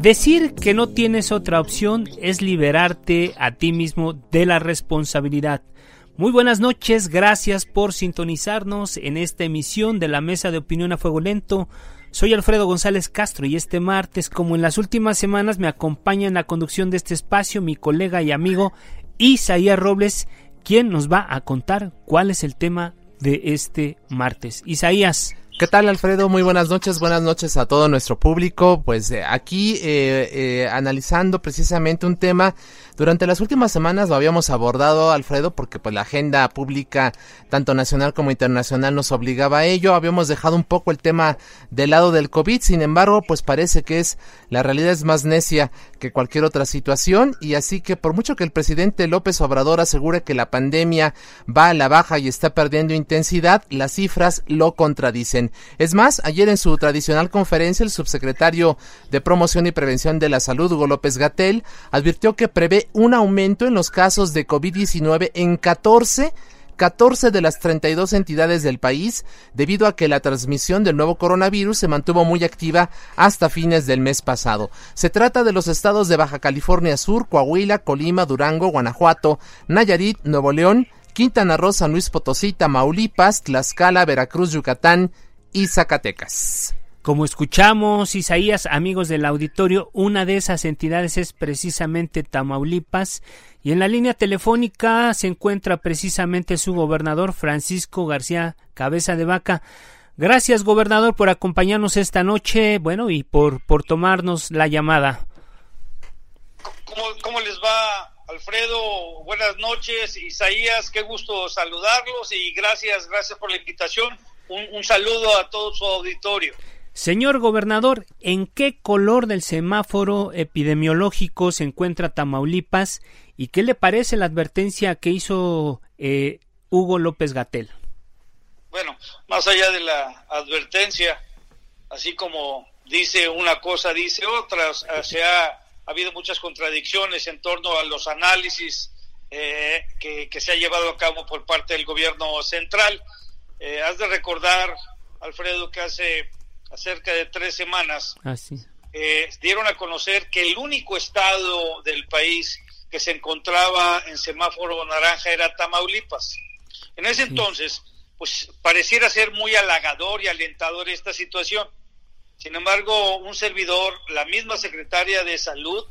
Decir que no tienes otra opción es liberarte a ti mismo de la responsabilidad. Muy buenas noches, gracias por sintonizarnos en esta emisión de la Mesa de Opinión a Fuego Lento. Soy Alfredo González Castro y este martes, como en las últimas semanas, me acompaña en la conducción de este espacio mi colega y amigo Isaías Robles, quien nos va a contar cuál es el tema de este martes. Isaías. ¿Qué tal, Alfredo? Muy buenas noches, buenas noches a todo nuestro público. Pues eh, aquí eh, eh, analizando precisamente un tema durante las últimas semanas lo habíamos abordado, Alfredo, porque pues la agenda pública, tanto nacional como internacional, nos obligaba a ello. Habíamos dejado un poco el tema del lado del COVID, sin embargo, pues parece que es la realidad es más necia que cualquier otra situación y así que por mucho que el presidente López Obrador asegure que la pandemia va a la baja y está perdiendo intensidad, las cifras lo contradicen. Es más, ayer en su tradicional conferencia el subsecretario de Promoción y Prevención de la Salud, Hugo López Gatel, advirtió que prevé un aumento en los casos de COVID-19 en 14 14 de las 32 entidades del país debido a que la transmisión del nuevo coronavirus se mantuvo muy activa hasta fines del mes pasado. Se trata de los estados de Baja California Sur, Coahuila, Colima, Durango, Guanajuato, Nayarit, Nuevo León, Quintana Roo, San Luis Potosí, Tamaulipas, Tlaxcala, Veracruz, Yucatán y Zacatecas. Como escuchamos, Isaías, amigos del auditorio, una de esas entidades es precisamente Tamaulipas y en la línea telefónica se encuentra precisamente su gobernador Francisco García Cabeza de Vaca. Gracias, gobernador, por acompañarnos esta noche, bueno, y por, por tomarnos la llamada. ¿Cómo, ¿Cómo les va, Alfredo? Buenas noches, Isaías, qué gusto saludarlos y gracias, gracias por la invitación. Un, un saludo a todo su auditorio. Señor gobernador, ¿en qué color del semáforo epidemiológico se encuentra Tamaulipas y qué le parece la advertencia que hizo eh, Hugo López Gatel? Bueno, más allá de la advertencia, así como dice una cosa, dice otra, se ha, ha habido muchas contradicciones en torno a los análisis eh, que, que, se ha llevado a cabo por parte del gobierno central. Eh, has de recordar, Alfredo, que hace acerca de tres semanas, eh, dieron a conocer que el único estado del país que se encontraba en semáforo naranja era Tamaulipas. En ese entonces, pues pareciera ser muy halagador y alentador esta situación. Sin embargo, un servidor, la misma secretaria de salud,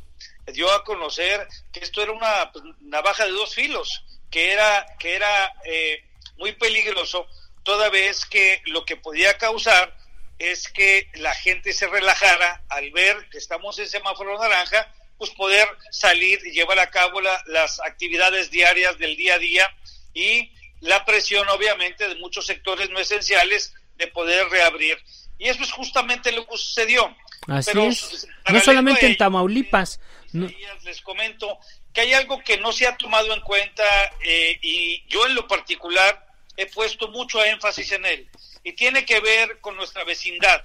dio a conocer que esto era una pues, navaja de dos filos, que era, que era eh, muy peligroso, toda vez que lo que podía causar es que la gente se relajara al ver que estamos en semáforo naranja, pues poder salir y llevar a cabo la, las actividades diarias del día a día y la presión obviamente de muchos sectores no esenciales de poder reabrir. Y eso es justamente lo que sucedió. Así Pero, es. No solamente en Tamaulipas. No. Les comento que hay algo que no se ha tomado en cuenta eh, y yo en lo particular he puesto mucho énfasis en él y tiene que ver con nuestra vecindad.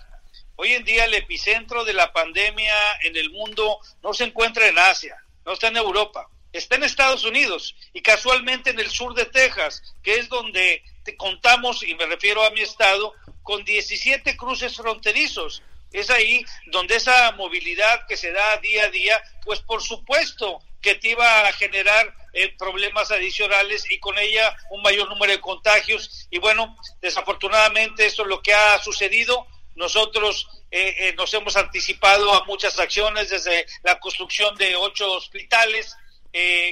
Hoy en día el epicentro de la pandemia en el mundo no se encuentra en Asia, no está en Europa, está en Estados Unidos y casualmente en el sur de Texas, que es donde contamos, y me refiero a mi estado, con 17 cruces fronterizos. Es ahí donde esa movilidad que se da día a día, pues por supuesto que iba a generar eh, problemas adicionales y con ella un mayor número de contagios. Y bueno, desafortunadamente eso es lo que ha sucedido. Nosotros eh, eh, nos hemos anticipado a muchas acciones desde la construcción de ocho hospitales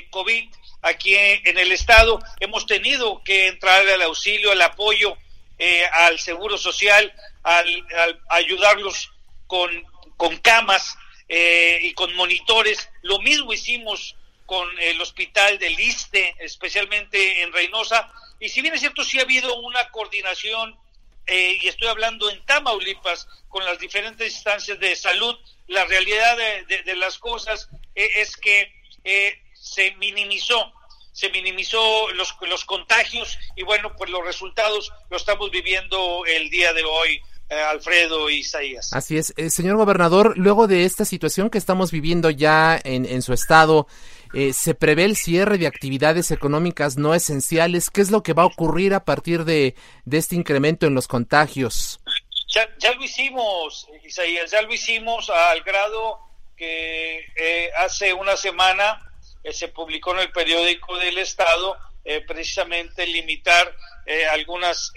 COVID aquí en, el estado. Hemos tenido que entrar al auxilio, al apoyo al Seguro Social, al, ayudarlos con, con camas y con monitores. Lo mismo hicimos con el hospital del ISTE, especialmente en Reynosa. Y si bien es cierto, sí ha habido una coordinación, eh, y estoy hablando en Tamaulipas, con las diferentes instancias de salud, la realidad de, las cosas eh, es que eh, se minimizó se minimizó los, los contagios y bueno, pues los resultados lo estamos viviendo el día de hoy. Alfredo y Isaías. Así es. señor gobernador, luego de esta situación que estamos viviendo ya en, en su estado, eh, se prevé el cierre de actividades económicas no esenciales. ¿Qué es lo que va a ocurrir a partir de, este incremento en los contagios? Ya, ya, lo hicimos, Isaías, ya lo hicimos al grado que eh, hace una semana eh, se publicó en el periódico del Estado precisamente limitar algunas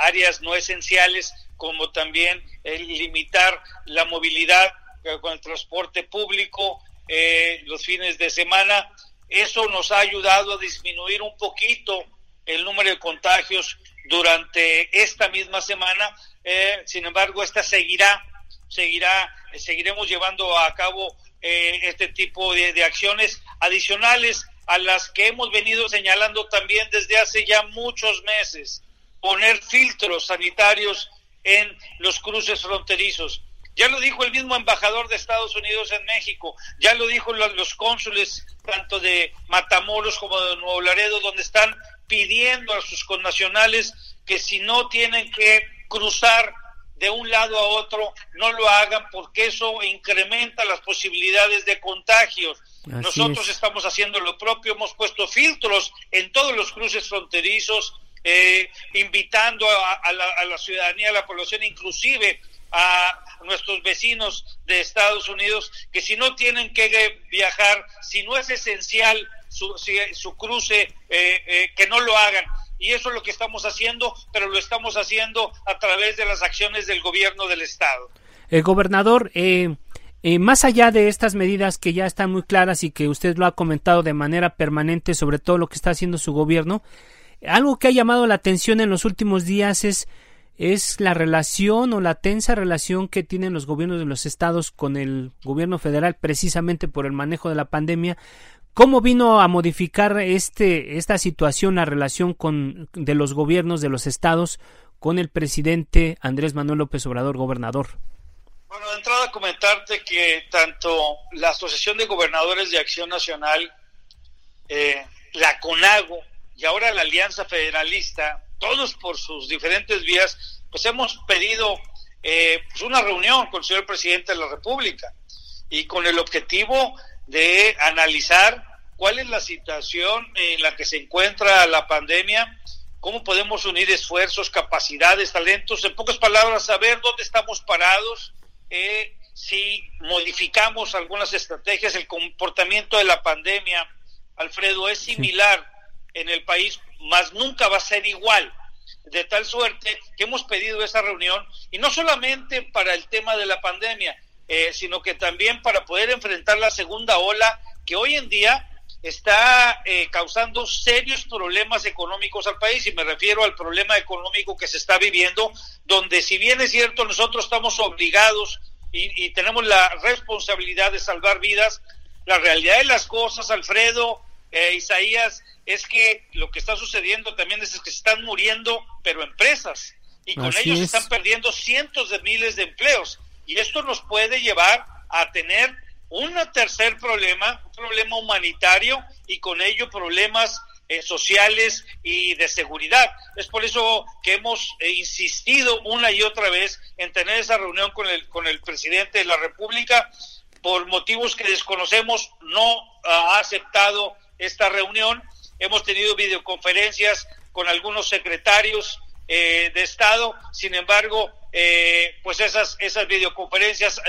áreas no esenciales como también limitar la movilidad con el transporte público, eh, los fines de semana. Eso nos ha ayudado a disminuir un poquito el número de contagios durante esta misma semana. Eh, sin embargo, esta seguirá, seguirá, eh, seguiremos llevando a cabo este tipo de acciones adicionales a las que hemos venido señalando también desde hace ya muchos meses. Poner filtros sanitarios en los cruces fronterizos ya lo dijo el mismo embajador de Estados Unidos en México, ya lo dijo los, cónsules tanto de Matamoros como de Nuevo Laredo, donde están pidiendo a sus connacionales que si no tienen que cruzar de un lado a otro, no lo hagan porque eso incrementa las posibilidades de contagios. Nosotros estamos haciendo lo propio, hemos puesto filtros en todos los cruces fronterizos, eh, invitando a, la, a la ciudadanía, a la población, inclusive a nuestros vecinos de Estados Unidos que si no tienen que viajar, si no es esencial su, su cruce, eh, eh, que no lo hagan. Y eso es lo que estamos haciendo, pero lo estamos haciendo a través de las acciones del gobierno del Estado. El gobernador, eh, más allá de estas medidas que ya están muy claras y que usted lo ha comentado de manera permanente sobre todo lo que está haciendo su gobierno, algo que ha llamado la atención en los últimos días es es la relación o la tensa relación que tienen los gobiernos de los estados con el gobierno federal precisamente por el manejo de la pandemia. ¿Cómo vino a modificar este, esta situación la relación con, de los gobiernos de los estados con el presidente Andrés Manuel López Obrador, gobernador? Bueno, de entrada comentarte que tanto la Asociación de Gobernadores de Acción Nacional, eh, la CONAGO y ahora la Alianza Federalista todos por sus diferentes vías, pues hemos pedido eh, pues una reunión con el señor presidente de la República y con el objetivo de analizar cuál es la situación en la que se encuentra la pandemia, cómo podemos unir esfuerzos, capacidades, talentos, en pocas palabras, saber dónde estamos parados, eh, si modificamos algunas estrategias, el comportamiento de la pandemia, Alfredo, es similar en el país más nunca va a ser igual. De tal suerte que hemos pedido esa reunión y no solamente para el tema de la pandemia, eh, sino que también para poder enfrentar la segunda ola que hoy en día está eh, causando serios problemas económicos al país y me refiero al problema económico que se está viviendo, donde si bien es cierto nosotros estamos obligados y, tenemos la responsabilidad de salvar vidas, la realidad de las cosas, Alfredo, eh, Isaías, es que lo que está sucediendo también es que se están muriendo, pero empresas, y con ellos están perdiendo cientos de miles de empleos. Y esto nos puede llevar a tener un tercer problema, un problema humanitario y con ello problemas eh, sociales y de seguridad. Es por eso que hemos eh, insistido una y otra vez en tener esa reunión con el, con el presidente de la República. Por motivos que desconocemos, no ha aceptado esta reunión Hemos tenido videoconferencias con algunos secretarios de Estado. Sin embargo, pues esas, esas videoconferencias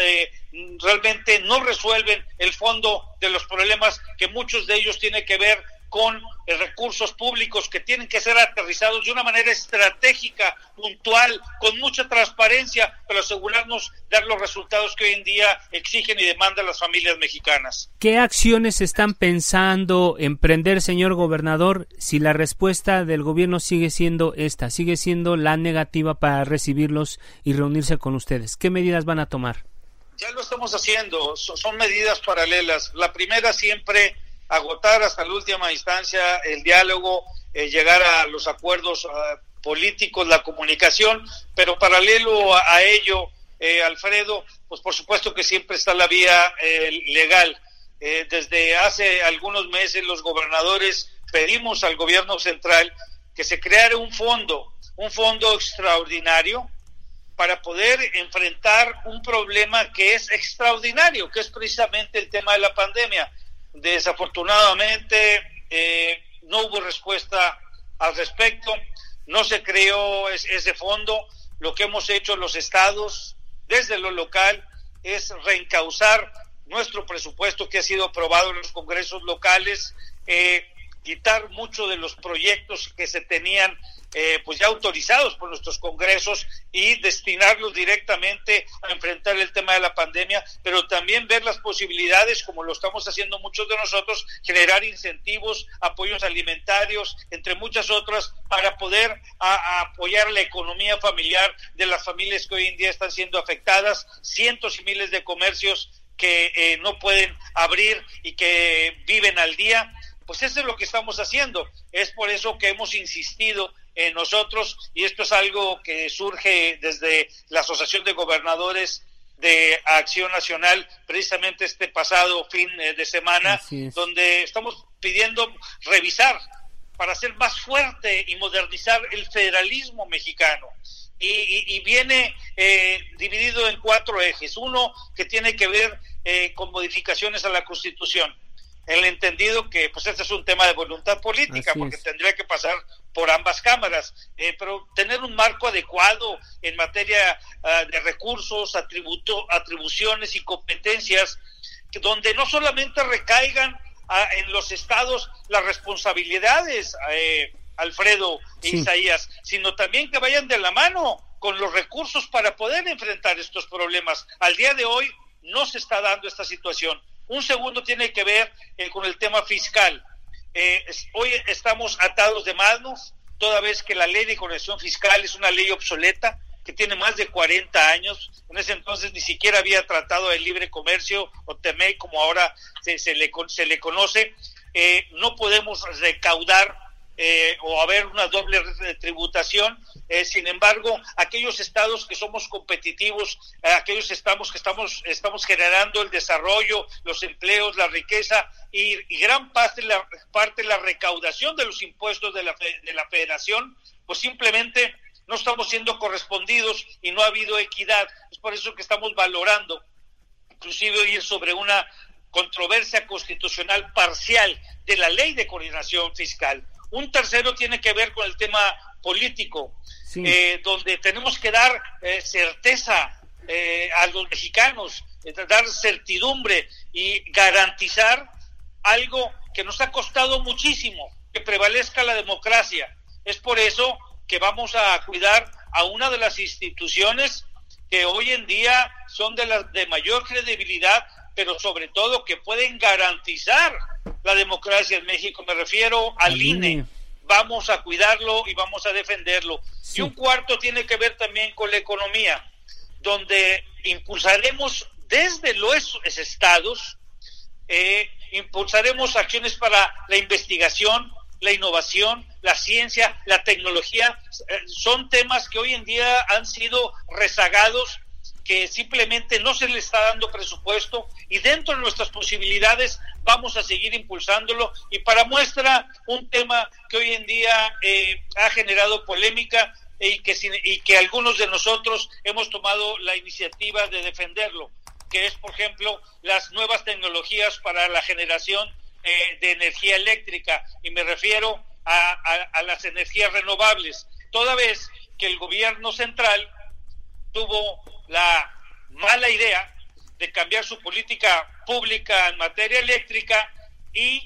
realmente no resuelven el fondo de los problemas que muchos de ellos tienen que ver con eh, recursos públicos que tienen que ser aterrizados de una manera estratégica, puntual, con mucha transparencia, para asegurarnos dar los resultados que hoy en día exigen y demandan las familias mexicanas. ¿Qué acciones están pensando emprender, señor gobernador, si la respuesta del gobierno sigue siendo esta, sigue siendo la negativa para recibirlos y reunirse con ustedes? ¿Qué medidas van a tomar? Ya lo estamos haciendo, son medidas paralelas. La primera siempre agotar hasta la última instancia el diálogo, eh, llegar a los acuerdos ah, políticos, la comunicación, pero paralelo a, ello, eh, Alfredo, pues por supuesto que siempre está la vía eh, legal. desde hace algunos meses los gobernadores pedimos al gobierno central que se creara un fondo, un fondo extraordinario para poder enfrentar un problema que es extraordinario, que es precisamente el tema de la pandemia. Desafortunadamente eh, no hubo respuesta al respecto, no se creó ese fondo. Lo que hemos hecho los estados desde lo local es reencauzar nuestro presupuesto que ha sido aprobado en los congresos locales, eh, quitar muchos de los proyectos que se tenían eh, pues ya autorizados por nuestros congresos y destinarlos directamente a enfrentar el tema de la pandemia, pero también ver las posibilidades, como lo estamos haciendo muchos de nosotros, generar incentivos, apoyos alimentarios, entre muchas otras, para poder apoyar la economía familiar de las familias que hoy en día están siendo afectadas, cientos y miles de comercios que eh, no pueden abrir y que viven al día. Pues eso es lo que estamos haciendo. Es por eso que hemos insistido en nosotros y esto es algo que surge desde la Asociación de Gobernadores de Acción Nacional precisamente este pasado fin eh, de semana, donde estamos pidiendo revisar para hacer más fuerte y modernizar el federalismo mexicano. Y, viene eh, dividido en cuatro ejes. Uno que tiene que ver eh, con modificaciones a la Constitución el entendido que pues este es un tema de voluntad política porque tendría que pasar por ambas cámaras. Eh, pero tener un marco adecuado en materia ah, de recursos atributo atribuciones y competencias donde no solamente recaigan ah, en los estados las responsabilidades eh, Alfredo e Isaías sino también que vayan de la mano con los recursos para poder enfrentar estos problemas. Al día de hoy no se está dando esta situación un segundo tiene que ver eh, con el tema fiscal. Eh, hoy estamos atados de manos, toda vez que la ley de corrección fiscal es una ley obsoleta que tiene más de 40 años. En ese entonces ni siquiera había tratado el libre comercio o TEMEI como ahora se, le, se le conoce. Eh, no podemos recaudar eh, o haber una doble tributación. Eh, sin embargo, aquellos estados que somos competitivos, eh, aquellos estados que estamos, estamos generando el desarrollo, los empleos, la riqueza y, gran parte la, parte la recaudación de los impuestos de la, de la federación, pues simplemente no estamos siendo correspondidos y no ha habido equidad. Es por eso que estamos valorando inclusive ir sobre una controversia constitucional parcial de la ley de coordinación fiscal. Un tercero tiene que ver con el tema político, eh, donde tenemos que dar eh, certeza eh, a los mexicanos, dar certidumbre y garantizar algo que nos ha costado muchísimo, que prevalezca la democracia. Es por eso que vamos a cuidar a una de las instituciones que hoy en día son de las de mayor credibilidad, pero sobre todo que pueden garantizar la democracia en México. Me refiero al INE. Vamos a cuidarlo y vamos a defenderlo. Y un cuarto tiene que ver también con la economía, donde impulsaremos desde los estados, eh, impulsaremos acciones para la investigación, la innovación, la ciencia, la tecnología. Eh, son temas que hoy en día han sido rezagados que simplemente no se le está dando presupuesto y dentro de nuestras posibilidades vamos a seguir impulsándolo. Y para muestra un tema que hoy en día eh, ha generado polémica y que, y que algunos de nosotros hemos tomado la iniciativa de defenderlo, que es, por ejemplo, las nuevas tecnologías para la generación eh, de energía eléctrica. Y me refiero a, a las energías renovables. Toda vez que el gobierno central tuvo la mala idea de cambiar su política pública en materia eléctrica y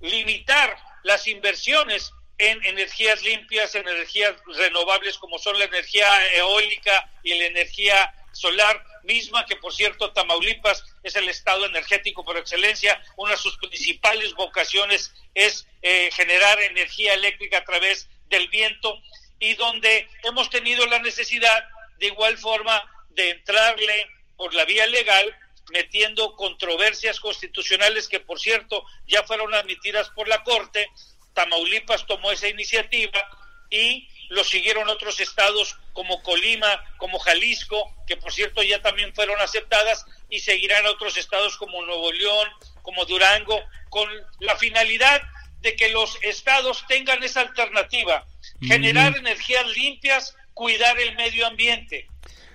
limitar las inversiones en energías limpias, en energías renovables como son la energía eólica y la energía solar, misma que por cierto Tamaulipas es el estado energético por excelencia, una de sus principales vocaciones es eh, generar energía eléctrica a través del viento y donde hemos tenido la necesidad de igual forma de entrarle por la vía legal metiendo controversias constitucionales que por cierto ya fueron admitidas por la Corte, Tamaulipas tomó esa iniciativa y lo siguieron otros estados como Colima, como Jalisco, que por cierto ya también fueron aceptadas, y seguirán otros estados como Nuevo León, como Durango, con la finalidad de que los estados tengan esa alternativa, generar energías limpias, cuidar el medio ambiente.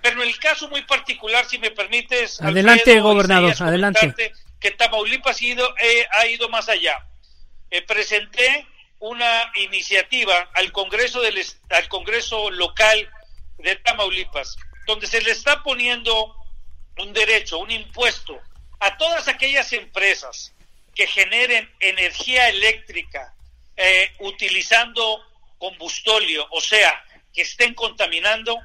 Pero en el caso muy particular, si me permites... Adelante, gobernador, adelante. Que Tamaulipas ha ido, eh, ha ido más allá. Eh, presenté una iniciativa al Congreso del al Congreso local de Tamaulipas, donde se le está poniendo un derecho, un impuesto a todas aquellas empresas que generen energía eléctrica eh, utilizando combustóleo, o sea, que estén contaminando,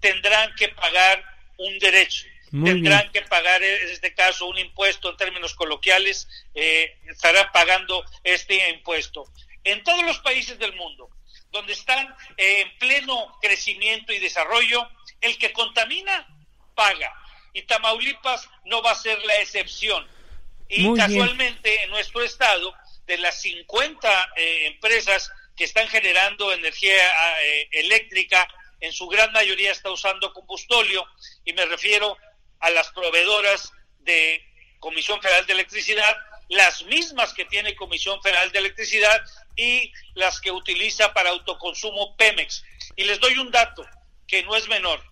tendrán que pagar un derecho. tendrán que pagar, en este caso, un impuesto en términos coloquiales, eh, estarán pagando este impuesto en todos los países del mundo, donde están eh, en pleno crecimiento y desarrollo, el que contamina paga. Y Tamaulipas no va a ser la excepción. Y casualmente en nuestro estado, de las 50 eh, empresas que están generando energía eh, eléctrica, en su gran mayoría está usando combustóleo, y me refiero a las proveedoras de Comisión Federal de Electricidad, las mismas que tiene Comisión Federal de Electricidad y las que utiliza para autoconsumo Pemex. Y les doy un dato que no es menor.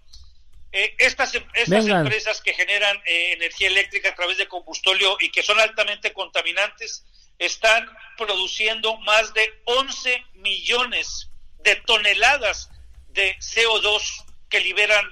Eh, estas em, estas empresas que generan eh, energía eléctrica a través de combustóleo y que son altamente contaminantes están produciendo más de 11 millones de toneladas de CO2 que liberan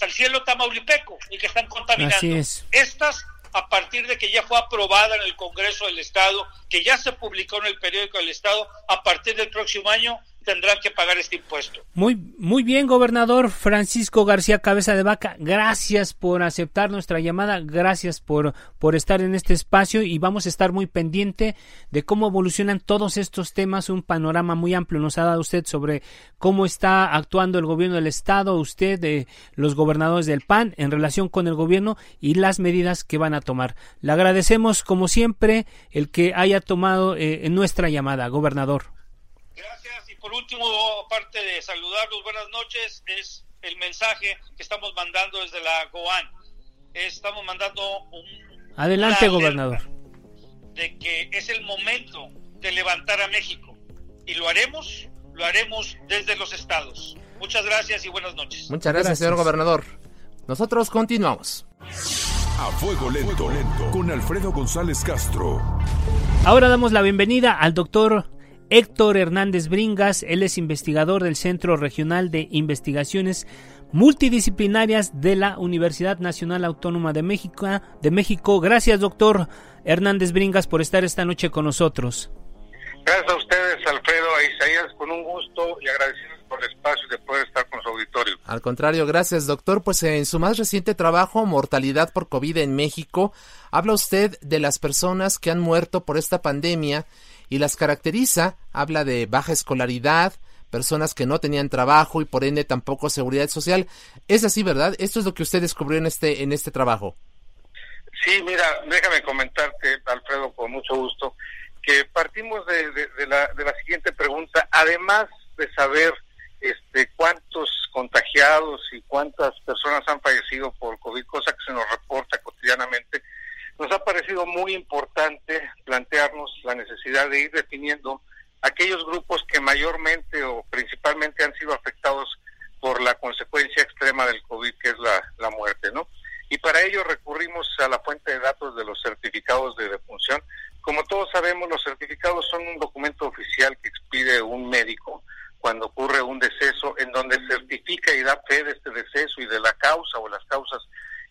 al cielo tamaulipeco y que están contaminando. Estas a partir de que ya fue aprobada en el Congreso del Estado, que ya se publicó en el periódico del Estado, a partir del próximo año tendrán que pagar este impuesto. Muy, muy bien, gobernador Francisco García Cabeza de Vaca. Gracias por aceptar nuestra llamada, gracias por, por estar en este espacio y vamos a estar muy pendiente de cómo evolucionan todos estos temas. Un panorama muy amplio nos ha dado usted sobre cómo está actuando el gobierno del Estado, usted, de los gobernadores del PAN en relación con el gobierno y las medidas que van a tomar. Le agradecemos, como siempre, el que haya tomado eh, nuestra llamada, gobernador por último, aparte de saludarlos, buenas noches, es el mensaje que estamos mandando desde la GOAN. Estamos mandando un... Adelante, gobernador. De que es el momento de levantar a México. Y lo haremos, lo haremos desde los estados. Muchas gracias y buenas noches. Muchas gracias, señor gobernador. Nosotros continuamos. A fuego lento, lento, con Alfredo González Castro. Ahora damos la bienvenida al doctor Héctor Hernández Bringas, él es investigador del Centro Regional de Investigaciones Multidisciplinarias de la Universidad Nacional Autónoma de México. De México. Gracias, doctor Hernández Bringas, por estar esta noche con nosotros. Gracias a ustedes, Alfredo, a Isaías, con un gusto y agradecidos por el espacio de poder estar con su auditorio. Al contrario, gracias, doctor. Pues en su más reciente trabajo, Mortalidad por COVID en México, habla usted de las personas que han muerto por esta pandemia y las caracteriza, habla de baja escolaridad, personas que no tenían trabajo y por ende tampoco seguridad social. Es así, ¿verdad? Esto es lo que usted descubrió en este en este trabajo. Sí, mira, déjame comentarte, Alfredo, con mucho gusto, que partimos de, la, de la siguiente pregunta. Además de saber este, cuántos contagiados y cuántas personas han fallecido por COVID, cosa que se nos reporta cotidianamente, nos ha parecido muy importante plantearnos la necesidad de ir definiendo aquellos grupos que mayormente o principalmente han sido afectados por la consecuencia extrema del COVID, que es la, muerte, ¿no? Y para ello recurrimos a la fuente de datos de los certificados de defunción. Como todos sabemos, los certificados son un documento oficial que expide un médico cuando ocurre un deceso, en donde certifica y da fe de este deceso y de la causa o las causas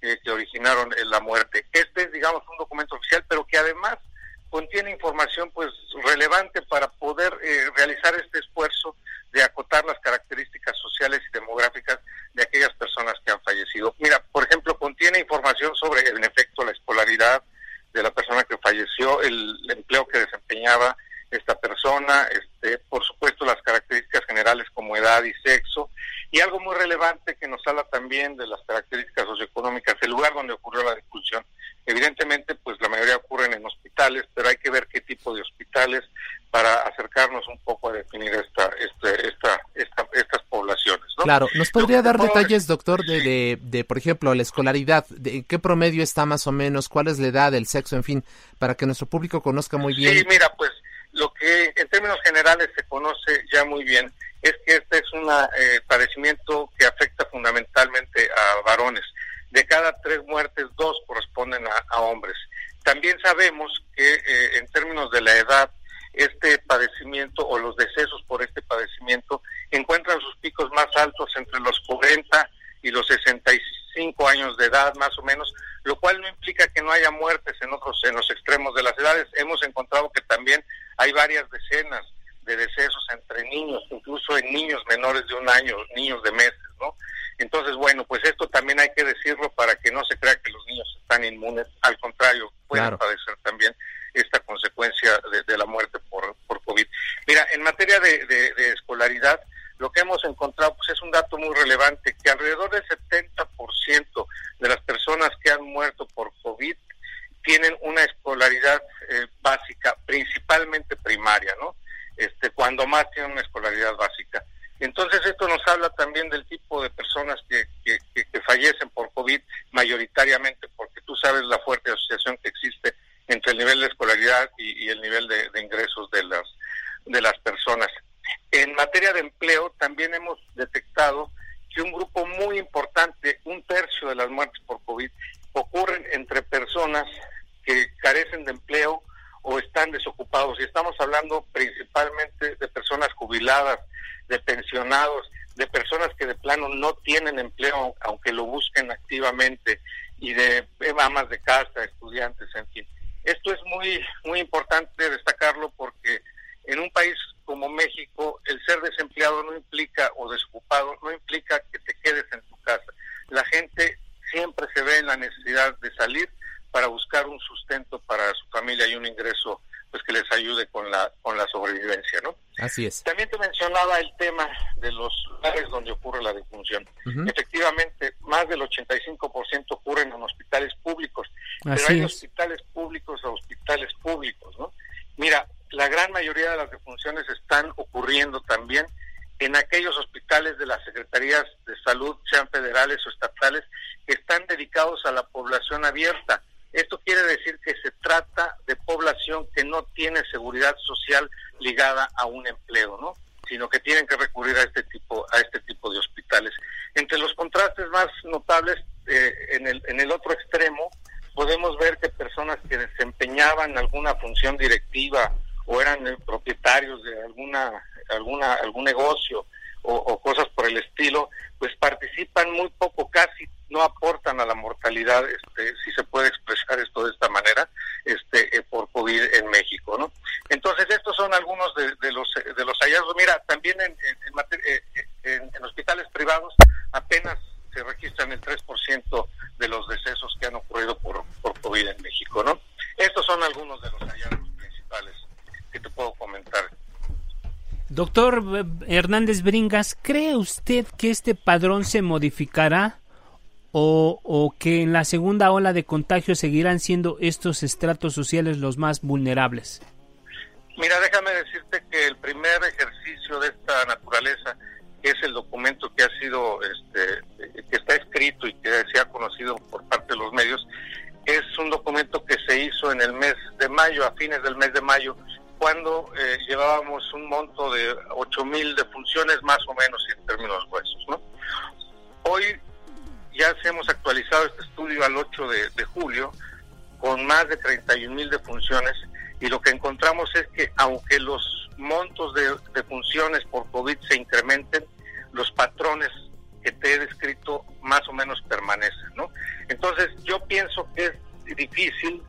que originaron la muerte. Este es, digamos, un documento oficial, pero que además contiene información pues relevante para poder eh, realizar este esfuerzo de acotar las características sociales y demográficas de aquellas personas que han fallecido. Mira, por ejemplo, contiene información sobre, en efecto, la escolaridad de la persona que falleció, el empleo que desempeñaba esta persona, este, por supuesto las características generales como edad y sexo, y algo muy relevante que nos habla también de las características socioeconómicas, el lugar donde ocurrió la discusión. Evidentemente, pues la mayoría ocurren en hospitales, pero hay que ver qué tipo de hospitales para acercarnos un poco a definir esta, este, esta, esta, estas poblaciones. Claro, ¿nos podría dar detalles, doctor, de, de, de, por ejemplo, la escolaridad? ¿De qué promedio está más o menos? ¿Cuál es la edad, el sexo, en fin, para que nuestro público conozca muy bien? Sí, mira, pues lo que en términos generales se conoce ya muy bien es que este es un eh, padecimiento que afecta fundamentalmente a varones. De cada tres muertes, dos corresponden a, hombres. También sabemos que eh, en términos de la edad, este padecimiento o los decesos por este padecimiento encuentran sus picos más altos entre los 40 y los 65 años de edad, más o menos, lo cual no implica que no haya muertes en otros en los extremos de las edades. Hemos encontrado que también hay varias decenas de decesos entre niños, incluso en niños menores de un año, niños de meses, ¿no? Entonces, bueno, pues esto también hay que decirlo para que no se crea que los niños están inmunes, al contrario, pueden padecer también esta consecuencia de, la muerte por, por COVID. Mira, en materia de, de, escolaridad, lo que hemos encontrado pues es un dato muy relevante, que alrededor del 70% de las personas que han muerto por COVID tienen una escolaridad eh, básica, principalmente primaria, ¿no? Este, cuando más tienen una escolaridad básica. Entonces esto nos habla también del tipo de personas que, que, fallecen por COVID mayoritariamente, porque tú sabes la fuerte asociación que existe entre el nivel de escolaridad y, el nivel de, de, ingresos de las, de las personas. En materia de empleo también hemos detectado que un grupo muy importante, un tercio de las muertes por COVID, ocurren entre personas que carecen de empleo o están desocupados. Y estamos hablando principalmente de personas jubiladas, de pensionados, de personas que de plano no tienen empleo, aunque lo busquen activamente, y de amas de casa, estudiantes, en fin. Esto es muy, muy importante destacarlo porque en un país como México, el ser desempleado no implica, o desocupado, no implica que te quedes en tu casa. La gente siempre se ve en la necesidad de salir para buscar un sustento para su familia y un ingreso pues que les ayude con la con la sobrevivencia, ¿no? Así es. También te mencionaba el tema de los lugares donde ocurre la defunción. Efectivamente, más del 85% ocurren en hospitales públicos, pero hay hospitales públicos a hospitales públicos, ¿no? Mira, la gran mayoría de las defunciones están ocurriendo también en aquellos hospitales de las secretarías de salud, sean federales o estatales, que están dedicados a la población abierta. Esto quiere decir que se trata de población que no tiene seguridad social ligada a un empleo, ¿no? sino que tienen que recurrir a este tipo a este tipo de hospitales. Entre los contrastes más notables eh, en el en el otro extremo podemos ver que personas que desempeñaban alguna función directiva o eran propietarios de alguna alguna algún negocio o, cosas por el estilo, pues participan muy poco, casi no aportan a la mortalidad, este, si se puede expresar esto de esta manera, este, eh, por COVID en México, ¿no estos son algunos de, los de los hallazgos. Mira, también en, eh, en, en, hospitales privados apenas se registran el 3% de los decesos que han ocurrido por, por COVID en México, ¿no? Estos son algunos de los hallazgos principales que te puedo comentar. Doctor Hernández Bringas, ¿cree usted que este padrón se modificará o, o, que en la segunda ola de contagio seguirán siendo estos estratos sociales los más vulnerables? Mira, déjame decirte que el primer ejercicio de esta naturaleza, que es el documento que ha sido, este, que está escrito y que se ha conocido por parte de los medios, es un documento que se hizo en el mes de mayo, a fines del mes de mayo, cuando eh, llevábamos un monto de 8 mil defunciones más o menos en términos gruesos. ¿no? Hoy ya se hemos actualizado este estudio al 8 de, julio con más de 31 mil defunciones y lo que encontramos es que aunque los montos de, defunciones por COVID se incrementen, los patrones que te he descrito más o menos permanecen, ¿no? Entonces yo pienso que es difícil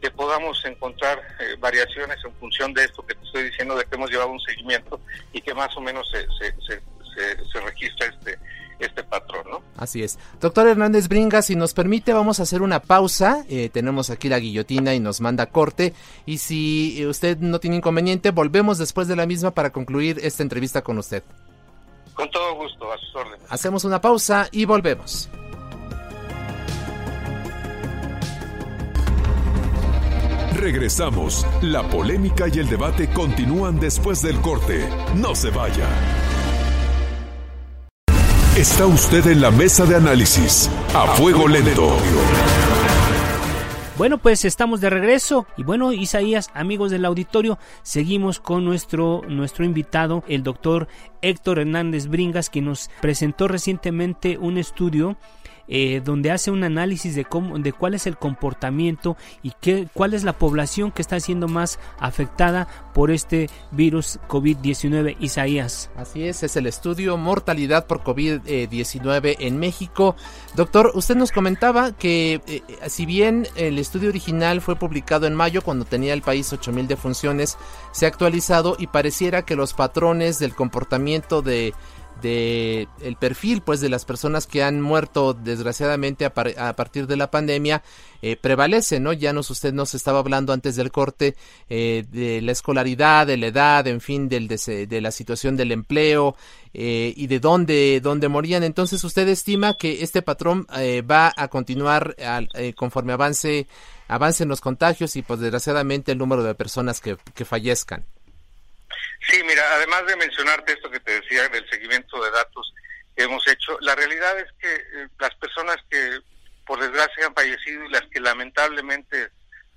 que podamos encontrar eh, variaciones en función de esto que te estoy diciendo, de que hemos llevado un seguimiento y que más o menos se, se, se, se registra este, este patrón, ¿no? Así es. Doctor Hernández Bringa, si nos permite, vamos a hacer una pausa. Eh, tenemos aquí la guillotina y nos manda corte. Y si usted no tiene inconveniente, volvemos después de la misma para concluir esta entrevista con usted. Con todo gusto, a sus órdenes. Hacemos una pausa y volvemos. Regresamos. La polémica y el debate continúan después del corte. No se vaya. Está usted en la mesa de análisis. A fuego lento. Bueno, pues estamos de regreso y bueno, Isaías, amigos del auditorio, seguimos con nuestro nuestro invitado, el doctor Héctor Hernández Bringas, que nos presentó recientemente un estudio eh, donde hace un análisis de cómo, de cuál es el comportamiento y qué, cuál es la población que está siendo más afectada por este virus COVID-19, Isaías. Así es, es el estudio Mortalidad por COVID-19 en México. Doctor, usted nos comentaba que eh, si bien el estudio original fue publicado en mayo cuando tenía el país 8.000 defunciones, se ha actualizado y pareciera que los patrones del comportamiento de de el perfil pues de las personas que han muerto desgraciadamente a, partir de la pandemia eh, prevalece no ya nos usted nos estaba hablando antes del corte eh, de la escolaridad de la edad en fin del de, la situación del empleo eh, y de dónde dónde morían. Entonces usted estima que este patrón va a continuar conforme avance avancen los contagios y pues desgraciadamente el número de personas que, que fallezcan Sí, mira, además de mencionarte esto que te decía del seguimiento de datos que hemos hecho, la realidad es que eh, las personas que por desgracia han fallecido y las que lamentablemente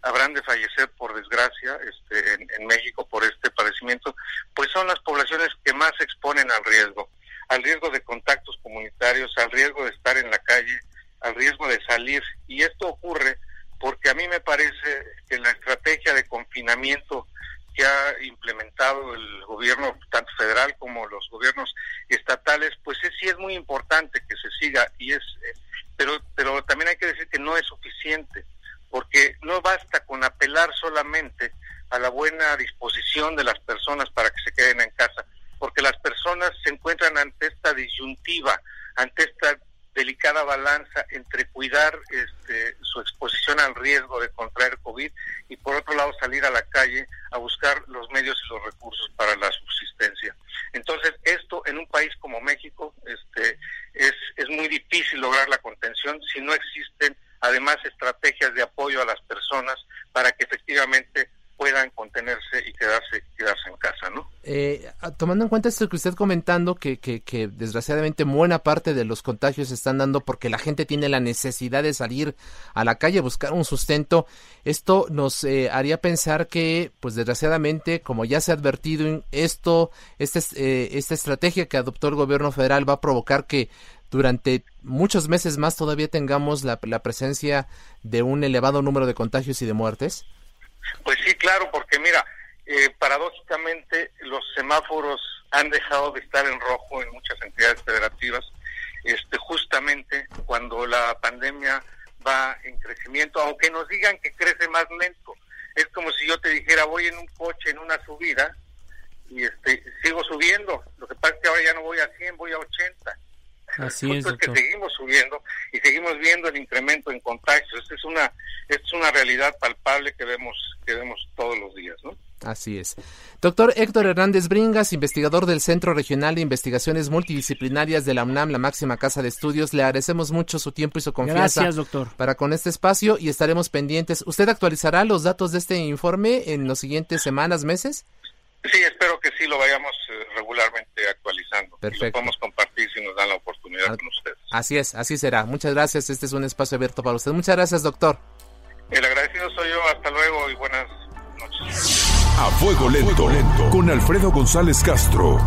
habrán de fallecer por desgracia este, en, México por este padecimiento, pues son las poblaciones que más se exponen al riesgo, al riesgo de contactos comunitarios, al riesgo de estar en la calle, al riesgo de salir. Y esto ocurre porque a mí me parece que la estrategia de confinamiento que ha implementado el gobierno tanto federal como los gobiernos estatales, pues sí es muy importante que se siga y es, eh, pero pero también hay que decir que no es suficiente porque no basta con apelar solamente a la buena disposición de las personas para que se queden en casa, porque las personas se encuentran ante esta disyuntiva, ante esta delicada balanza entre cuidar este, su exposición al riesgo de contraer COVID y por otro lado salir a la calle a buscar los medios y los recursos para la subsistencia. Entonces, esto en un país como México este, es, es muy difícil lograr la contención si no existen además estrategias de apoyo a las personas para que efectivamente puedan contenerse y quedarse, quedarse en casa, ¿no? Eh, tomando en cuenta esto que usted comentando, que, que, que, desgraciadamente buena parte de los contagios se están dando porque la gente tiene la necesidad de salir a la calle a buscar un sustento, esto nos eh, haría pensar que, pues desgraciadamente, como ya se ha advertido, esto, este, eh, esta estrategia que adoptó el gobierno federal va a provocar que durante muchos meses más todavía tengamos la, la presencia de un elevado número de contagios y de muertes. Pues sí, claro, porque mira, eh, paradójicamente los semáforos han dejado de estar en rojo en muchas entidades federativas, este, justamente cuando la pandemia va en crecimiento, aunque nos digan que crece más lento. Es como si yo te dijera, voy en un coche en una subida y este sigo subiendo. Lo que pasa es que ahora ya no voy a 100, voy a 80. Así es, que seguimos subiendo y seguimos viendo el incremento en contagios. Esta es una es una realidad palpable que vemos que vemos todos los días, ¿no? Así es. Doctor Héctor Hernández Bringas, investigador del Centro Regional de Investigaciones Multidisciplinarias de la UNAM, la máxima casa de estudios, le agradecemos mucho su tiempo y su confianza Gracias, doctor. para con este espacio y estaremos pendientes. ¿Usted actualizará los datos de este informe en las siguientes semanas, meses? Sí, espero que sí lo vayamos eh, regularmente actualizando. Perfecto. lo podemos compartir si nos dan la oportunidad con ustedes. Así es, así será. Muchas gracias. Este es un espacio abierto para usted. Muchas gracias, doctor. El agradecido soy yo. Hasta luego y buenas noches. A fuego lento, lento. con Alfredo González Castro.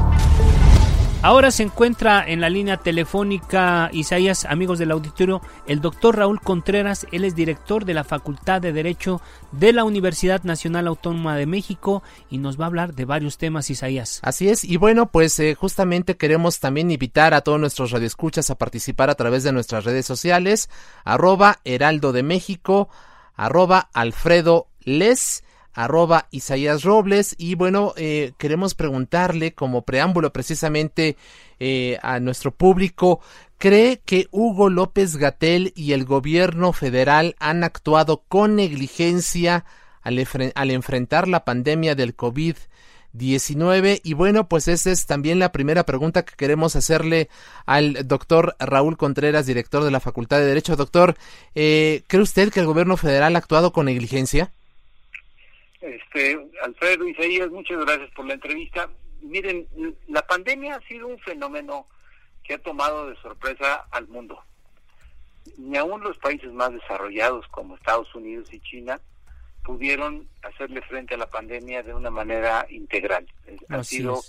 Ahora se encuentra en la línea telefónica Isaías, amigos del auditorio, el doctor Raúl Contreras. Él es director de la Facultad de Derecho de la Universidad Nacional Autónoma de México y nos va a hablar de varios temas, Isaías. Así es, y bueno, pues eh, justamente queremos también invitar a todos nuestros radioescuchas a participar a través de nuestras redes sociales, arroba Heraldo de México, arroba Alfredo Les arroba Isaías Robles y bueno, eh, queremos preguntarle como preámbulo precisamente eh, a nuestro público, ¿cree que Hugo López Gatel y el gobierno federal han actuado con negligencia al, al enfrentar la pandemia del COVID? 19 y bueno pues esa es también la primera pregunta que queremos hacerle al doctor Raúl Contreras director de la Facultad de Derecho doctor eh, ¿cree usted que el gobierno federal ha actuado con negligencia? Este, Alfredo Isaías, muchas gracias por la entrevista. Miren, la pandemia ha sido un fenómeno que ha tomado de sorpresa al mundo. Ni aún los países más desarrollados como Estados Unidos y China pudieron hacerle frente a la pandemia de una manera integral. ha sido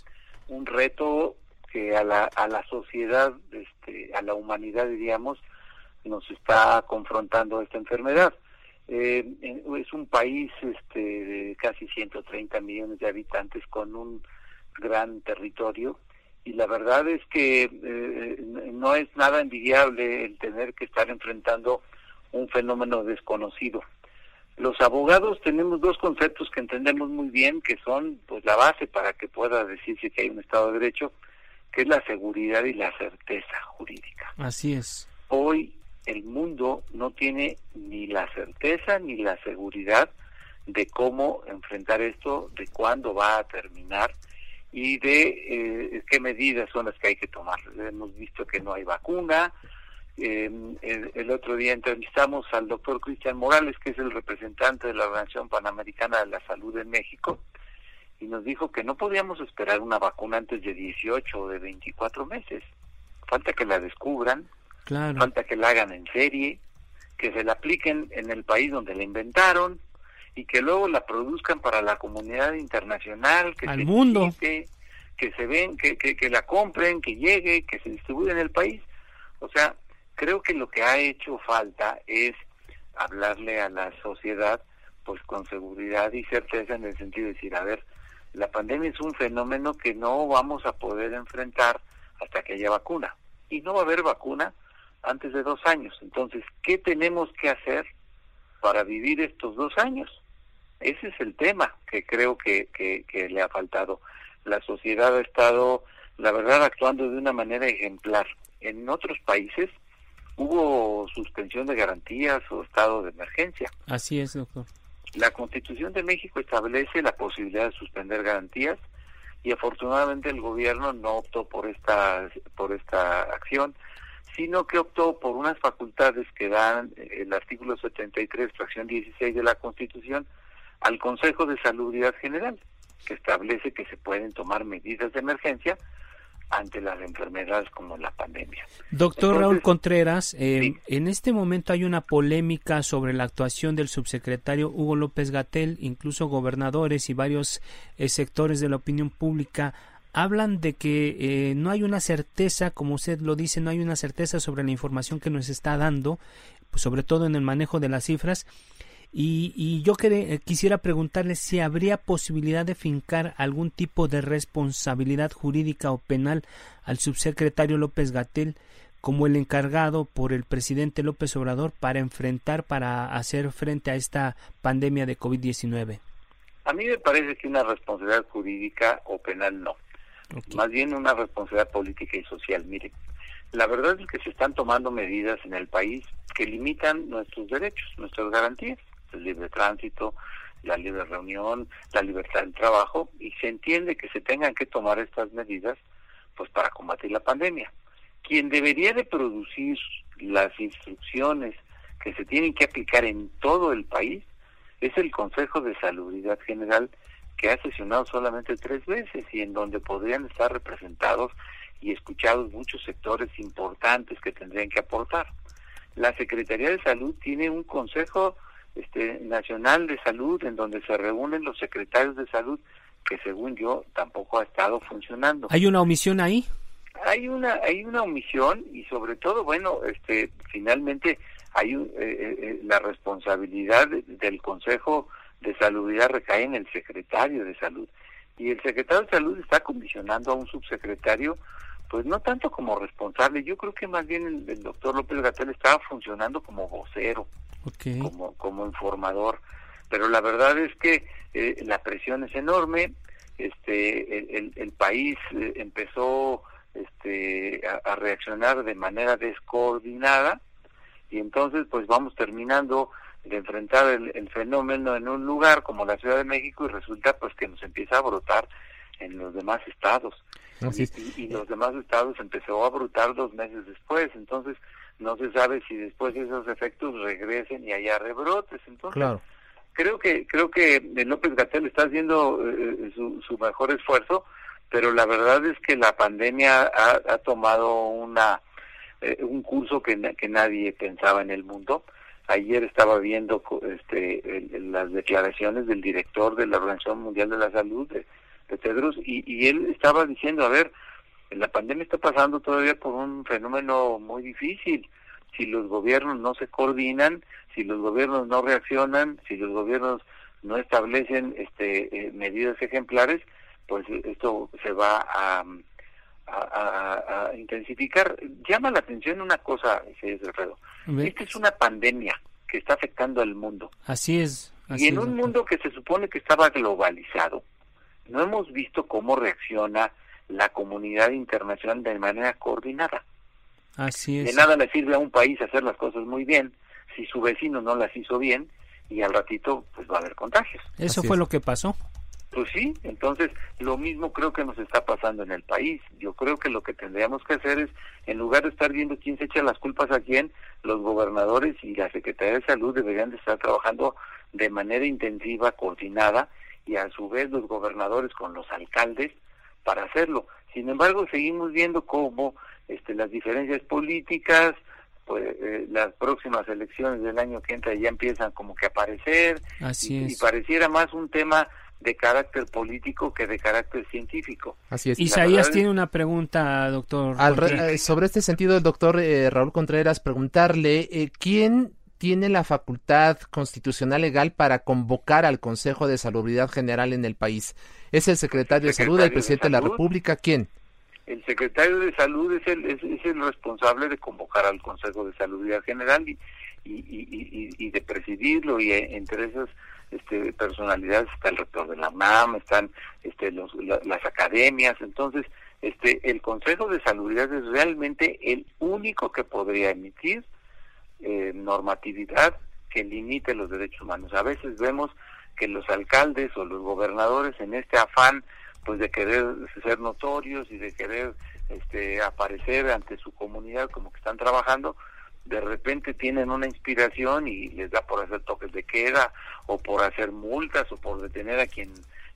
un reto que a la, a la sociedad, este, a la humanidad, diríamos, nos está confrontando esta enfermedad. Eh, es un país este, de casi 130 millones de habitantes con un gran territorio y la verdad es que eh, no es nada envidiable el tener que estar enfrentando un fenómeno desconocido. Los abogados tenemos dos conceptos que entendemos muy bien, que son pues la base para que pueda decirse que hay un Estado de Derecho, que es la seguridad y la certeza jurídica. Así es. Hoy el mundo no tiene ni la certeza ni la seguridad de cómo enfrentar esto, de cuándo va a terminar y de eh, qué medidas son las que hay que tomar. Hemos visto que no hay vacuna. Eh, el, otro día entrevistamos al doctor Cristian Morales, que es el representante de la Organización Panamericana de la Salud en México, y nos dijo que no podíamos esperar una vacuna antes de 18 o de 24 meses. Falta que la descubran, Falta que la hagan en serie, que se la apliquen en el país donde la inventaron y que luego la produzcan para la comunidad internacional, que al mundo, que se ven, que, que, la compren, que llegue, que se distribuya en el país. O sea, creo que lo que ha hecho falta es hablarle a la sociedad pues con seguridad y certeza en el sentido de decir, a ver, la pandemia es un fenómeno que no vamos a poder enfrentar hasta que haya vacuna. Y no va a haber vacuna antes de dos años. Entonces, ¿qué tenemos que hacer para vivir estos dos años? Ese es el tema que creo que, que, le ha faltado. La sociedad ha estado, la verdad, actuando de una manera ejemplar. En otros países hubo suspensión de garantías o estado de emergencia. Así es, doctor. La Constitución de México establece la posibilidad de suspender garantías y afortunadamente el gobierno no optó por esta por esta acción sino que optó por unas facultades que dan eh, el artículo 73, fracción 16 de la Constitución, al Consejo de Salubridad General, que establece que se pueden tomar medidas de emergencia ante las enfermedades como la pandemia. Doctor Raúl Contreras, eh, en este momento hay una polémica sobre la actuación del subsecretario Hugo López Gatel, incluso gobernadores y varios eh, sectores de la opinión pública hablan de que eh, no hay una certeza, como usted lo dice, no hay una certeza sobre la información que nos está dando, pues sobre todo en el manejo de las cifras. Y, yo eh, quisiera preguntarle si habría posibilidad de fincar algún tipo de responsabilidad jurídica o penal al subsecretario López Gatel como el encargado por el presidente López Obrador para enfrentar, para hacer frente a esta pandemia de COVID-19. A mí me parece que una responsabilidad jurídica o penal no más bien una responsabilidad política y social. Mire, la verdad es que se están tomando medidas en el país que limitan nuestros derechos, nuestras garantías, el libre tránsito, la libre reunión, la libertad del trabajo, y se entiende que se tengan que tomar estas medidas pues para combatir la pandemia. Quien debería de producir las instrucciones que se tienen que aplicar en todo el país es el Consejo de Salubridad General que ha sesionado solamente tres veces y en donde podrían estar representados y escuchados muchos sectores importantes que tendrían que aportar. La Secretaría de Salud tiene un Consejo este, Nacional de Salud en donde se reúnen los secretarios de salud que según yo tampoco ha estado funcionando. ¿Hay una omisión ahí? hay una hay una omisión y sobre todo bueno este finalmente hay un, la responsabilidad del Consejo de Salubridad recae en el secretario de Salud y el secretario de Salud está condicionando a un subsecretario pues no tanto como responsable, yo creo que más bien el, doctor López Gatel estaba funcionando como vocero, como, como informador, pero la verdad es que eh, la presión es enorme, este el, el, país eh, empezó este a, reaccionar de manera descoordinada. Y entonces pues vamos terminando de enfrentar el, el, fenómeno en un lugar como la Ciudad de México y resulta pues que nos empieza a brotar en los demás estados. Y, los demás estados empezó a brotar dos meses después. Entonces no se sabe si después esos efectos regresen y haya rebrotes entonces creo que creo que López Gatel está haciendo eh, su, su mejor esfuerzo pero la verdad es que la pandemia ha, ha tomado una eh, un curso que, que nadie pensaba en el mundo. Ayer estaba viendo este, las declaraciones del director de la Organización Mundial de la Salud, de, Tedros, y, y, él estaba diciendo, a ver, la pandemia está pasando todavía por un fenómeno muy difícil. Si los gobiernos no se coordinan, si los gobiernos no reaccionan, si los gobiernos no establecen este, eh, medidas ejemplares, pues esto se va a, a, intensificar. Llama la atención una cosa, señor Alfredo. Esta es una pandemia que está afectando al mundo. Así es. y en un mundo que se supone que estaba globalizado, no hemos visto cómo reacciona la comunidad internacional de manera coordinada. Así es. De nada le sirve a un país hacer las cosas muy bien si su vecino no las hizo bien y al ratito pues va a haber contagios. Eso fue lo que pasó. Pues sí, entonces lo mismo creo que nos está pasando en el país. Yo creo que lo que tendríamos que hacer es, en lugar de estar viendo quién se echa las culpas a quién, los gobernadores y la Secretaría de Salud deberían de estar trabajando de manera intensiva, coordinada, y a su vez los gobernadores con los alcaldes para hacerlo. Sin embargo, seguimos viendo cómo este, las diferencias políticas, pues eh, las próximas elecciones del año que entra ya empiezan como que a aparecer Así y pareciera más un tema de carácter político que de carácter científico. Así es. Isaías tiene una pregunta, doctor. Eh, sobre este sentido, el doctor eh, Raúl Contreras, preguntarle, eh, ¿quién tiene la facultad constitucional legal para convocar al Consejo de Salubridad General en el país? ¿Es el secretario, de Salud, el presidente de, la República? ¿Quién? El secretario de Salud es el, es, el responsable de convocar al Consejo de Salubridad General y, y, y, y de presidirlo y entre esas este, personalidades, está el rector de la UNAM, están este, los, las academias, entonces este, el Consejo de Salubridad es realmente el único que podría emitir eh, normatividad que limite los derechos humanos. A veces vemos que los alcaldes o los gobernadores en este afán pues de querer ser notorios y de querer este, aparecer ante su comunidad como que están trabajando, de repente tienen una inspiración y les da por hacer toques de queda o por hacer multas o por detener a quien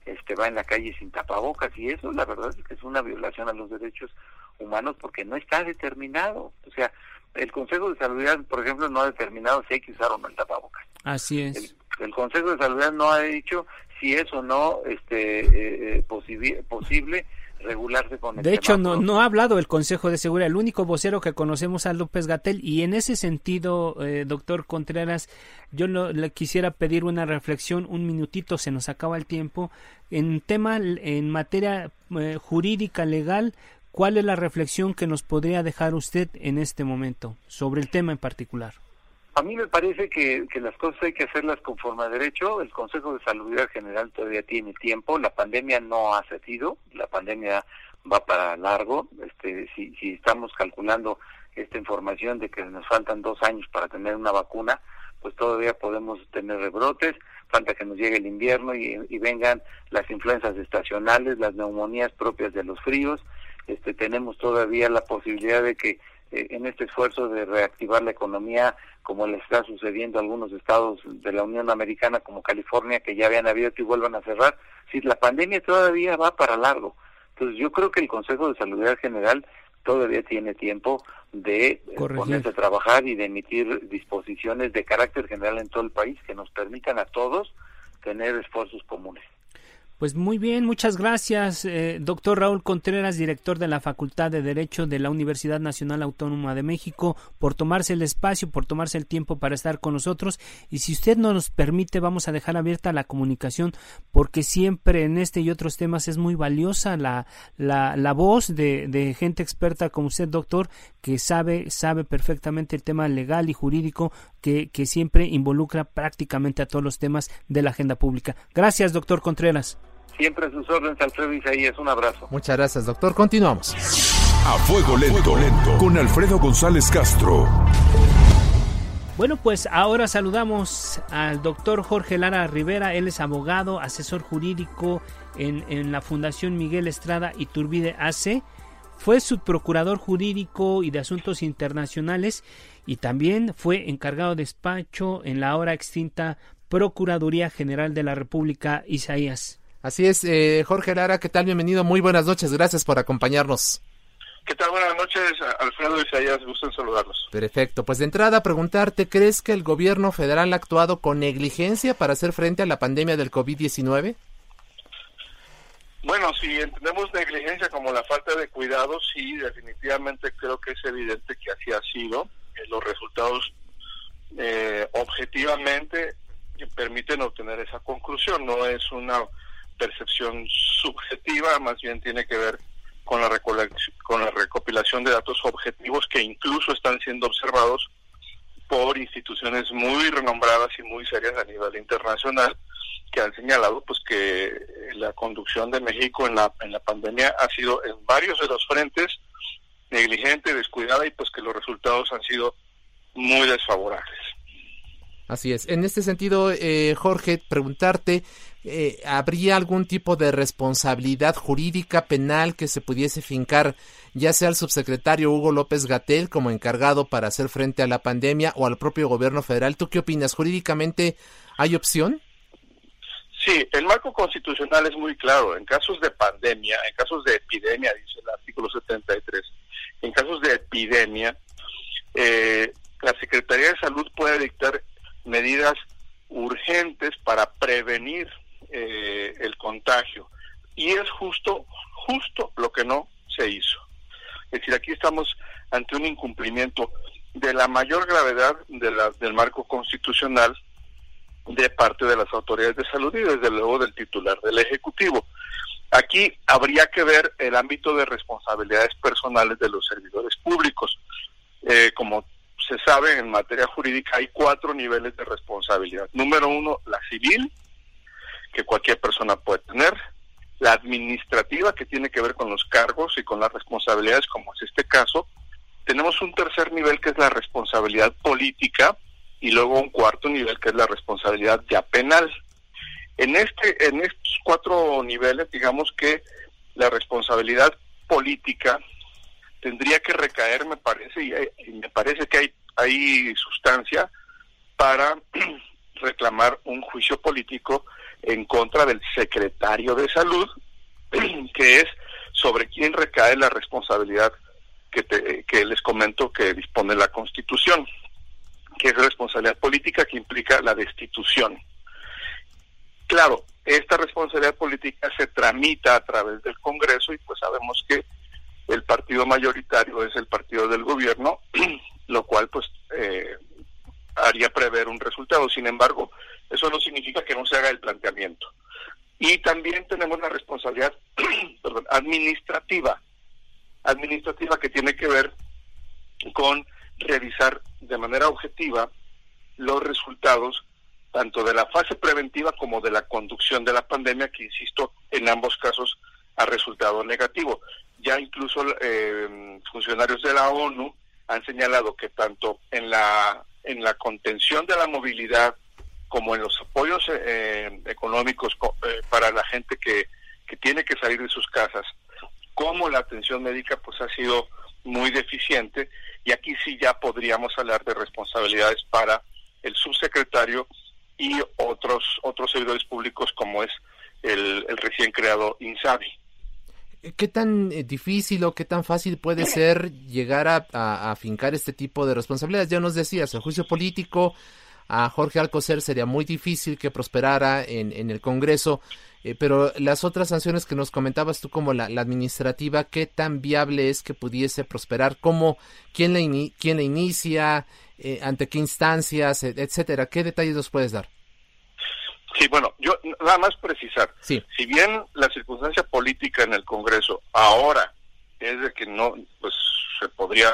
este va en la calle sin tapabocas y eso la verdad es que es una violación a los derechos humanos porque no está determinado o sea el Consejo de Salud por ejemplo no ha determinado si hay que usar o no el tapabocas. Así es. El, Consejo de Salud no ha dicho si es o no este eh, eh posible regularse con el De hecho, no, no ha hablado el Consejo de Seguridad, el único vocero que conocemos a López Gatel. Y en ese sentido, eh, doctor Contreras, yo le quisiera pedir una reflexión, un minutito, se nos acaba el tiempo, en tema, en materia eh, jurídica, legal, ¿cuál es la reflexión que nos podría dejar usted en este momento sobre el tema en particular? A mí me parece que, las cosas hay que hacerlas conforme a derecho. El Consejo de Salud General todavía tiene tiempo. La pandemia no ha cedido. La pandemia va para largo. Este, si, si estamos calculando esta información de que nos faltan dos años para tener una vacuna, pues todavía podemos tener rebrotes. Falta que nos llegue el invierno y, y vengan las influencias estacionales, las neumonías propias de los fríos. Este, tenemos todavía la posibilidad de que eh, en este esfuerzo de reactivar la economía, como le está sucediendo a algunos estados de la Unión Americana, como California, que ya habían abierto y vuelvan a cerrar, si la pandemia todavía va para largo. Entonces yo creo que el Consejo de Salud General todavía tiene tiempo de eh, ponerse a trabajar y de emitir disposiciones de carácter general en todo el país que nos permitan a todos tener esfuerzos comunes. Pues muy bien, muchas gracias, eh, doctor Raúl Contreras, director de la Facultad de Derecho de la Universidad Nacional Autónoma de México, por tomarse el espacio, por tomarse el tiempo para estar con nosotros. Y si usted nos permite, vamos a dejar abierta la comunicación, porque siempre en este y otros temas es muy valiosa la, la, la voz de, de gente experta como usted, doctor, que sabe, sabe perfectamente el tema legal y jurídico que, que siempre involucra prácticamente a todos los temas de la agenda pública. Gracias, doctor Contreras. Siempre a sus órdenes, Alfredo Isaías. Un abrazo. Muchas gracias, doctor. Continuamos. A fuego lento, lento. con Alfredo González Castro. Bueno, pues ahora saludamos al doctor Jorge Lara Rivera. Él es abogado, asesor jurídico en, en la Fundación Miguel Estrada y Turbide AC. Fue subprocurador jurídico y de asuntos internacionales y también fue encargado de despacho en la ahora extinta Procuraduría General de la República, Isaías. Así es, eh, Jorge Lara, ¿qué tal? Bienvenido, muy buenas noches, gracias por acompañarnos. ¿Qué tal? Buenas noches, Alfredo Isaías, gusto en saludarlos. Perfecto, pues de entrada preguntarte, ¿crees que el gobierno federal ha actuado con negligencia para hacer frente a la pandemia del COVID-19? Bueno, si entendemos negligencia como la falta de cuidado, sí, definitivamente creo que es evidente que así ha sido. Los resultados eh, objetivamente permiten obtener esa conclusión, no es una percepción subjetiva, más bien tiene que ver con la, con la recopilación de datos objetivos que incluso están siendo observados por instituciones muy renombradas y muy serias a nivel internacional que han señalado pues que la conducción de México en la en la pandemia ha sido en varios de los frentes negligente, descuidada y pues que los resultados han sido muy desfavorables. Así es. En este sentido, eh, Jorge, preguntarte, eh, ¿habría algún tipo de responsabilidad jurídica penal que se pudiese fincar ya sea al subsecretario Hugo López Gatel como encargado para hacer frente a la pandemia o al propio gobierno federal? ¿Tú qué opinas? ¿Jurídicamente hay opción? Sí, el marco constitucional es muy claro. En casos de pandemia, en casos de epidemia, dice el artículo 73, en casos de epidemia, eh, la Secretaría de Salud puede dictar medidas urgentes para prevenir eh, el contagio. Y es justo, justo lo que no se hizo. Es decir, aquí estamos ante un incumplimiento de la mayor gravedad de la, del marco constitucional de parte de las autoridades de salud y desde luego del titular del Ejecutivo. Aquí habría que ver el ámbito de responsabilidades personales de los servidores públicos. Eh, como se sabe, en materia jurídica hay cuatro niveles de responsabilidad. Número uno, la civil, que cualquier persona puede tener. La administrativa, que tiene que ver con los cargos y con las responsabilidades, como es este caso. Tenemos un tercer nivel que es la responsabilidad política y luego un cuarto nivel que es la responsabilidad ya penal. En, este, en estos cuatro niveles, digamos que la responsabilidad política tendría que recaer, me parece, y, me parece que hay, hay sustancia para reclamar un juicio político en contra del secretario de salud, que es sobre quién recae la responsabilidad que, que les comento que dispone la Constitución, que es responsabilidad política que implica la destitución. Claro, esta responsabilidad política se tramita a través del Congreso y pues sabemos que el partido mayoritario es el partido del gobierno, lo cual pues eh, haría prever un resultado. Sin embargo, eso no significa que no se haga el planteamiento. Y también tenemos la responsabilidad administrativa, administrativa que tiene que ver con revisar de manera objetiva los resultados tanto de la fase preventiva como de la conducción de la pandemia, que insisto, en ambos casos ha resultado negativo. Ya incluso eh, funcionarios de la ONU han señalado que tanto en la en la contención de la movilidad como en los apoyos eh, económicos eh, para la gente que, que tiene que salir de sus casas, como la atención médica pues ha sido muy deficiente y aquí sí ya podríamos hablar de responsabilidades para el subsecretario y otros otros servidores públicos como es el, recién creado INSABI. ¿Qué tan eh, difícil o qué tan fácil puede ser llegar a, a, afincar este tipo de responsabilidades? Ya nos decías, el juicio político, a Jorge Alcocer sería muy difícil que prosperara en, en el Congreso. Eh, pero las otras sanciones que nos comentabas tú como la, administrativa, ¿qué tan viable es que pudiese prosperar? ¿Cómo, quién la, quién la inicia? Eh, ¿Ante qué instancias? etcétera. ¿Qué detalles nos puedes dar? Sí, bueno, yo nada más precisar. Sí. Si bien la circunstancia política en el Congreso ahora es de que no, pues se podría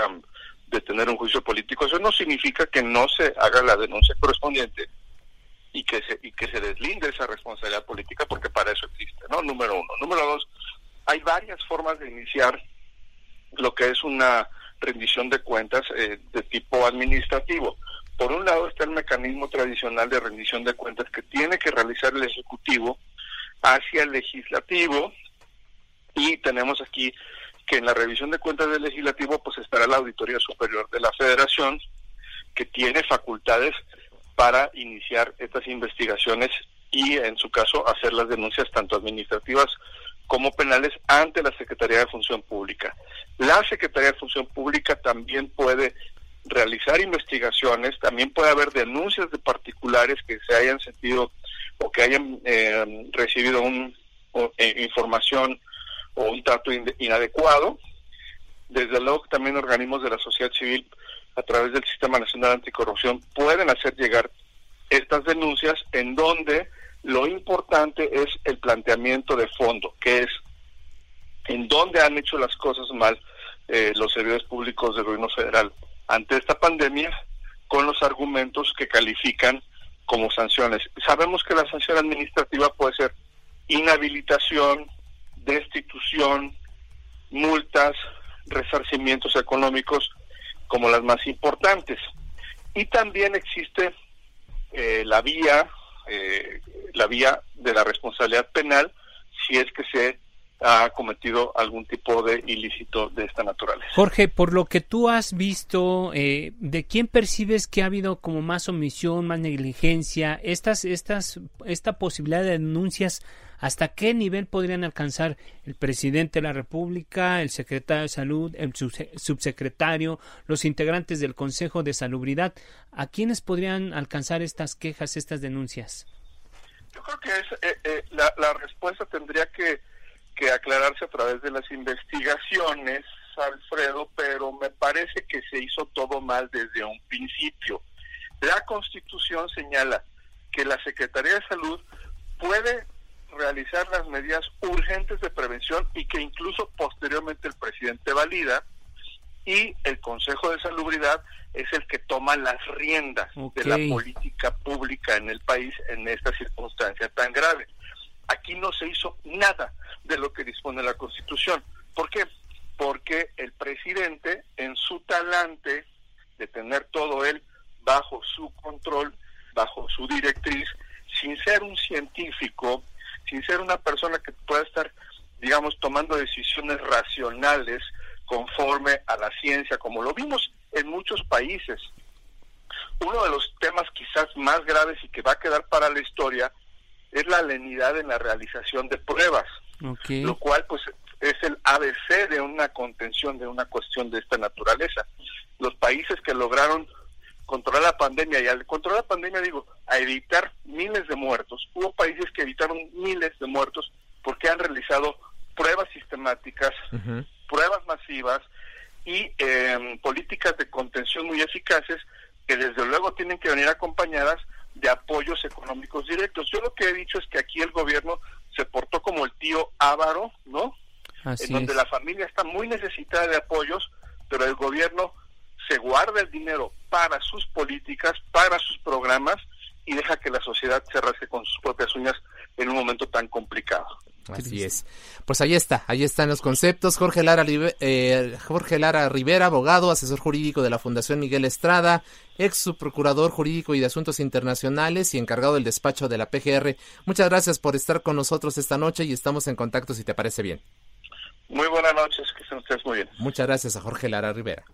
detener un juicio político, eso no significa que no se haga la denuncia correspondiente y que se y que se deslinde esa responsabilidad política porque para eso existe, ¿no? Número uno. Número dos, hay varias formas de iniciar lo que es una rendición de cuentas eh, de tipo administrativo. Por un lado está el mecanismo tradicional de rendición de cuentas que tiene que realizar el Ejecutivo hacia el Legislativo y tenemos aquí que en la revisión de cuentas del Legislativo pues estará la Auditoría Superior de la Federación que tiene facultades para iniciar estas investigaciones y, en su caso, hacer las denuncias tanto administrativas como penales ante la Secretaría de Función Pública. La Secretaría de Función Pública también puede realizar investigaciones, también puede haber denuncias de particulares que se hayan sentido o que hayan eh, recibido un, eh, información o un trato inadecuado. Desde luego también organismos de la sociedad civil a través del Sistema Nacional Anticorrupción pueden hacer llegar estas denuncias en donde lo importante es el planteamiento de fondo, que es en dónde han hecho las cosas mal eh, los servidores públicos del gobierno federal ante esta pandemia con los argumentos que califican como sanciones. Sabemos que la sanción administrativa puede ser inhabilitación, destitución, multas, resarcimientos económicos, como las más importantes. Y también existe eh, la vía, eh, la vía de la responsabilidad penal si es que se ha cometido algún tipo de ilícito de esta naturaleza. Jorge, por lo que tú has visto, eh, ¿de quién percibes que ha habido como más omisión, más negligencia? Estas, estas, esta posibilidad de denuncias ¿Hasta qué nivel podrían alcanzar el presidente de la República, el secretario de Salud, el subsecretario, los integrantes del Consejo de Salubridad? ¿A quiénes podrían alcanzar estas quejas, estas denuncias? Yo creo que eh, eh, la, respuesta tendría que, que aclararse a través de las investigaciones, Alfredo, pero me parece que se hizo todo mal desde un principio. La Constitución señala que la Secretaría de Salud puede realizar las medidas urgentes de prevención y que incluso posteriormente el presidente valida y el Consejo de Salubridad es el que toma las riendas de la política pública en el país en esta circunstancia tan grave. Aquí no se hizo nada de lo que dispone la Constitución. ¿Por qué? Porque el presidente, en su talante de tener todo él bajo su control, bajo su directriz, sin ser un científico, sin ser una persona que pueda estar, digamos, tomando decisiones racionales conforme a la ciencia, como lo vimos en muchos países. Uno de los temas quizás más graves y que va a quedar para la historia es la lenidad en la realización de pruebas, lo cual pues es el ABC de una contención de una cuestión de esta naturaleza. Los países que lograron controlar la pandemia. Y al controlar la pandemia digo a evitar miles de muertos. Hubo países que evitaron miles de muertos porque han realizado pruebas sistemáticas pruebas masivas y em, políticas de contención muy eficaces que desde luego tienen que venir acompañadas de apoyos económicos directos. Yo lo que he dicho es que aquí el gobierno se portó como el tío Ávaro no en donde la familia está muy necesitada de apoyos pero el gobierno se guarda el dinero para sus políticas, para sus programas y deja que la sociedad se rasque con sus propias uñas en un momento tan complicado. Así es. Pues ahí está, ahí están los conceptos. Jorge Lara, eh, Jorge Lara Rivera, abogado, asesor jurídico de la Fundación Miguel Estrada, ex subprocurador jurídico y de asuntos internacionales y encargado del despacho de la PGR. Muchas gracias por estar con nosotros esta noche y estamos en contacto si te parece bien. Muy buenas noches, que estén ustedes muy bien. Muchas gracias a Jorge Lara Rivera.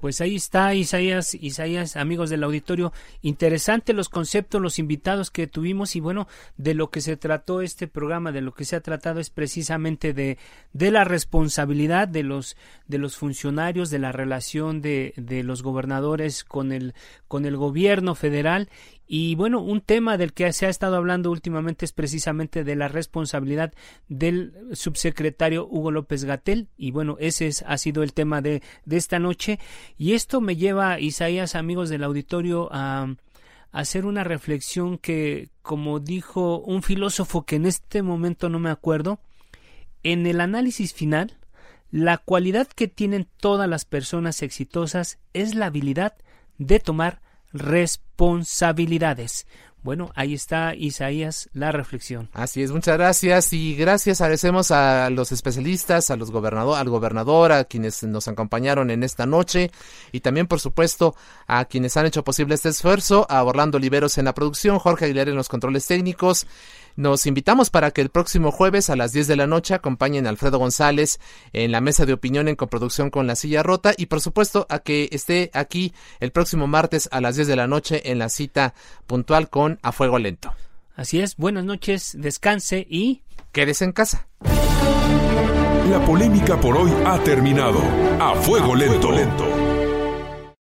Pues ahí está Isaías, Isaías, amigos del auditorio, interesante los conceptos, los invitados que tuvimos y bueno, de lo que se trató este programa, de lo que se ha tratado es precisamente de, de la responsabilidad de los, de los funcionarios, de la relación de, de los gobernadores con el, con el gobierno federal Y bueno, un tema del que se ha estado hablando últimamente es precisamente de la responsabilidad del subsecretario Hugo López Gatel. Y bueno, ese ha sido el tema de, de esta noche. Y esto me lleva, Isaías, amigos del auditorio, a, hacer una reflexión que, como dijo un filósofo que en este momento no me acuerdo, en el análisis final, la cualidad que tienen todas las personas exitosas es la habilidad de tomar responsabilidades. Bueno, ahí está Isaías la reflexión. Así es, muchas gracias y gracias agradecemos a los especialistas, a los gobernador, al gobernador, a quienes nos acompañaron en esta noche y también por supuesto a quienes han hecho posible este esfuerzo, a Orlando Oliveros en la producción, Jorge Aguilar en los controles técnicos. Nos invitamos para que el próximo jueves a las 10 de la noche acompañen a Alfredo González en la mesa de opinión en coproducción con La Silla Rota y por supuesto a que esté aquí el próximo martes a las 10 de la noche en la cita puntual con A Fuego Lento. Así es, buenas noches, descanse y... Quédese en casa. La polémica por hoy ha terminado. A Fuego, lento. lento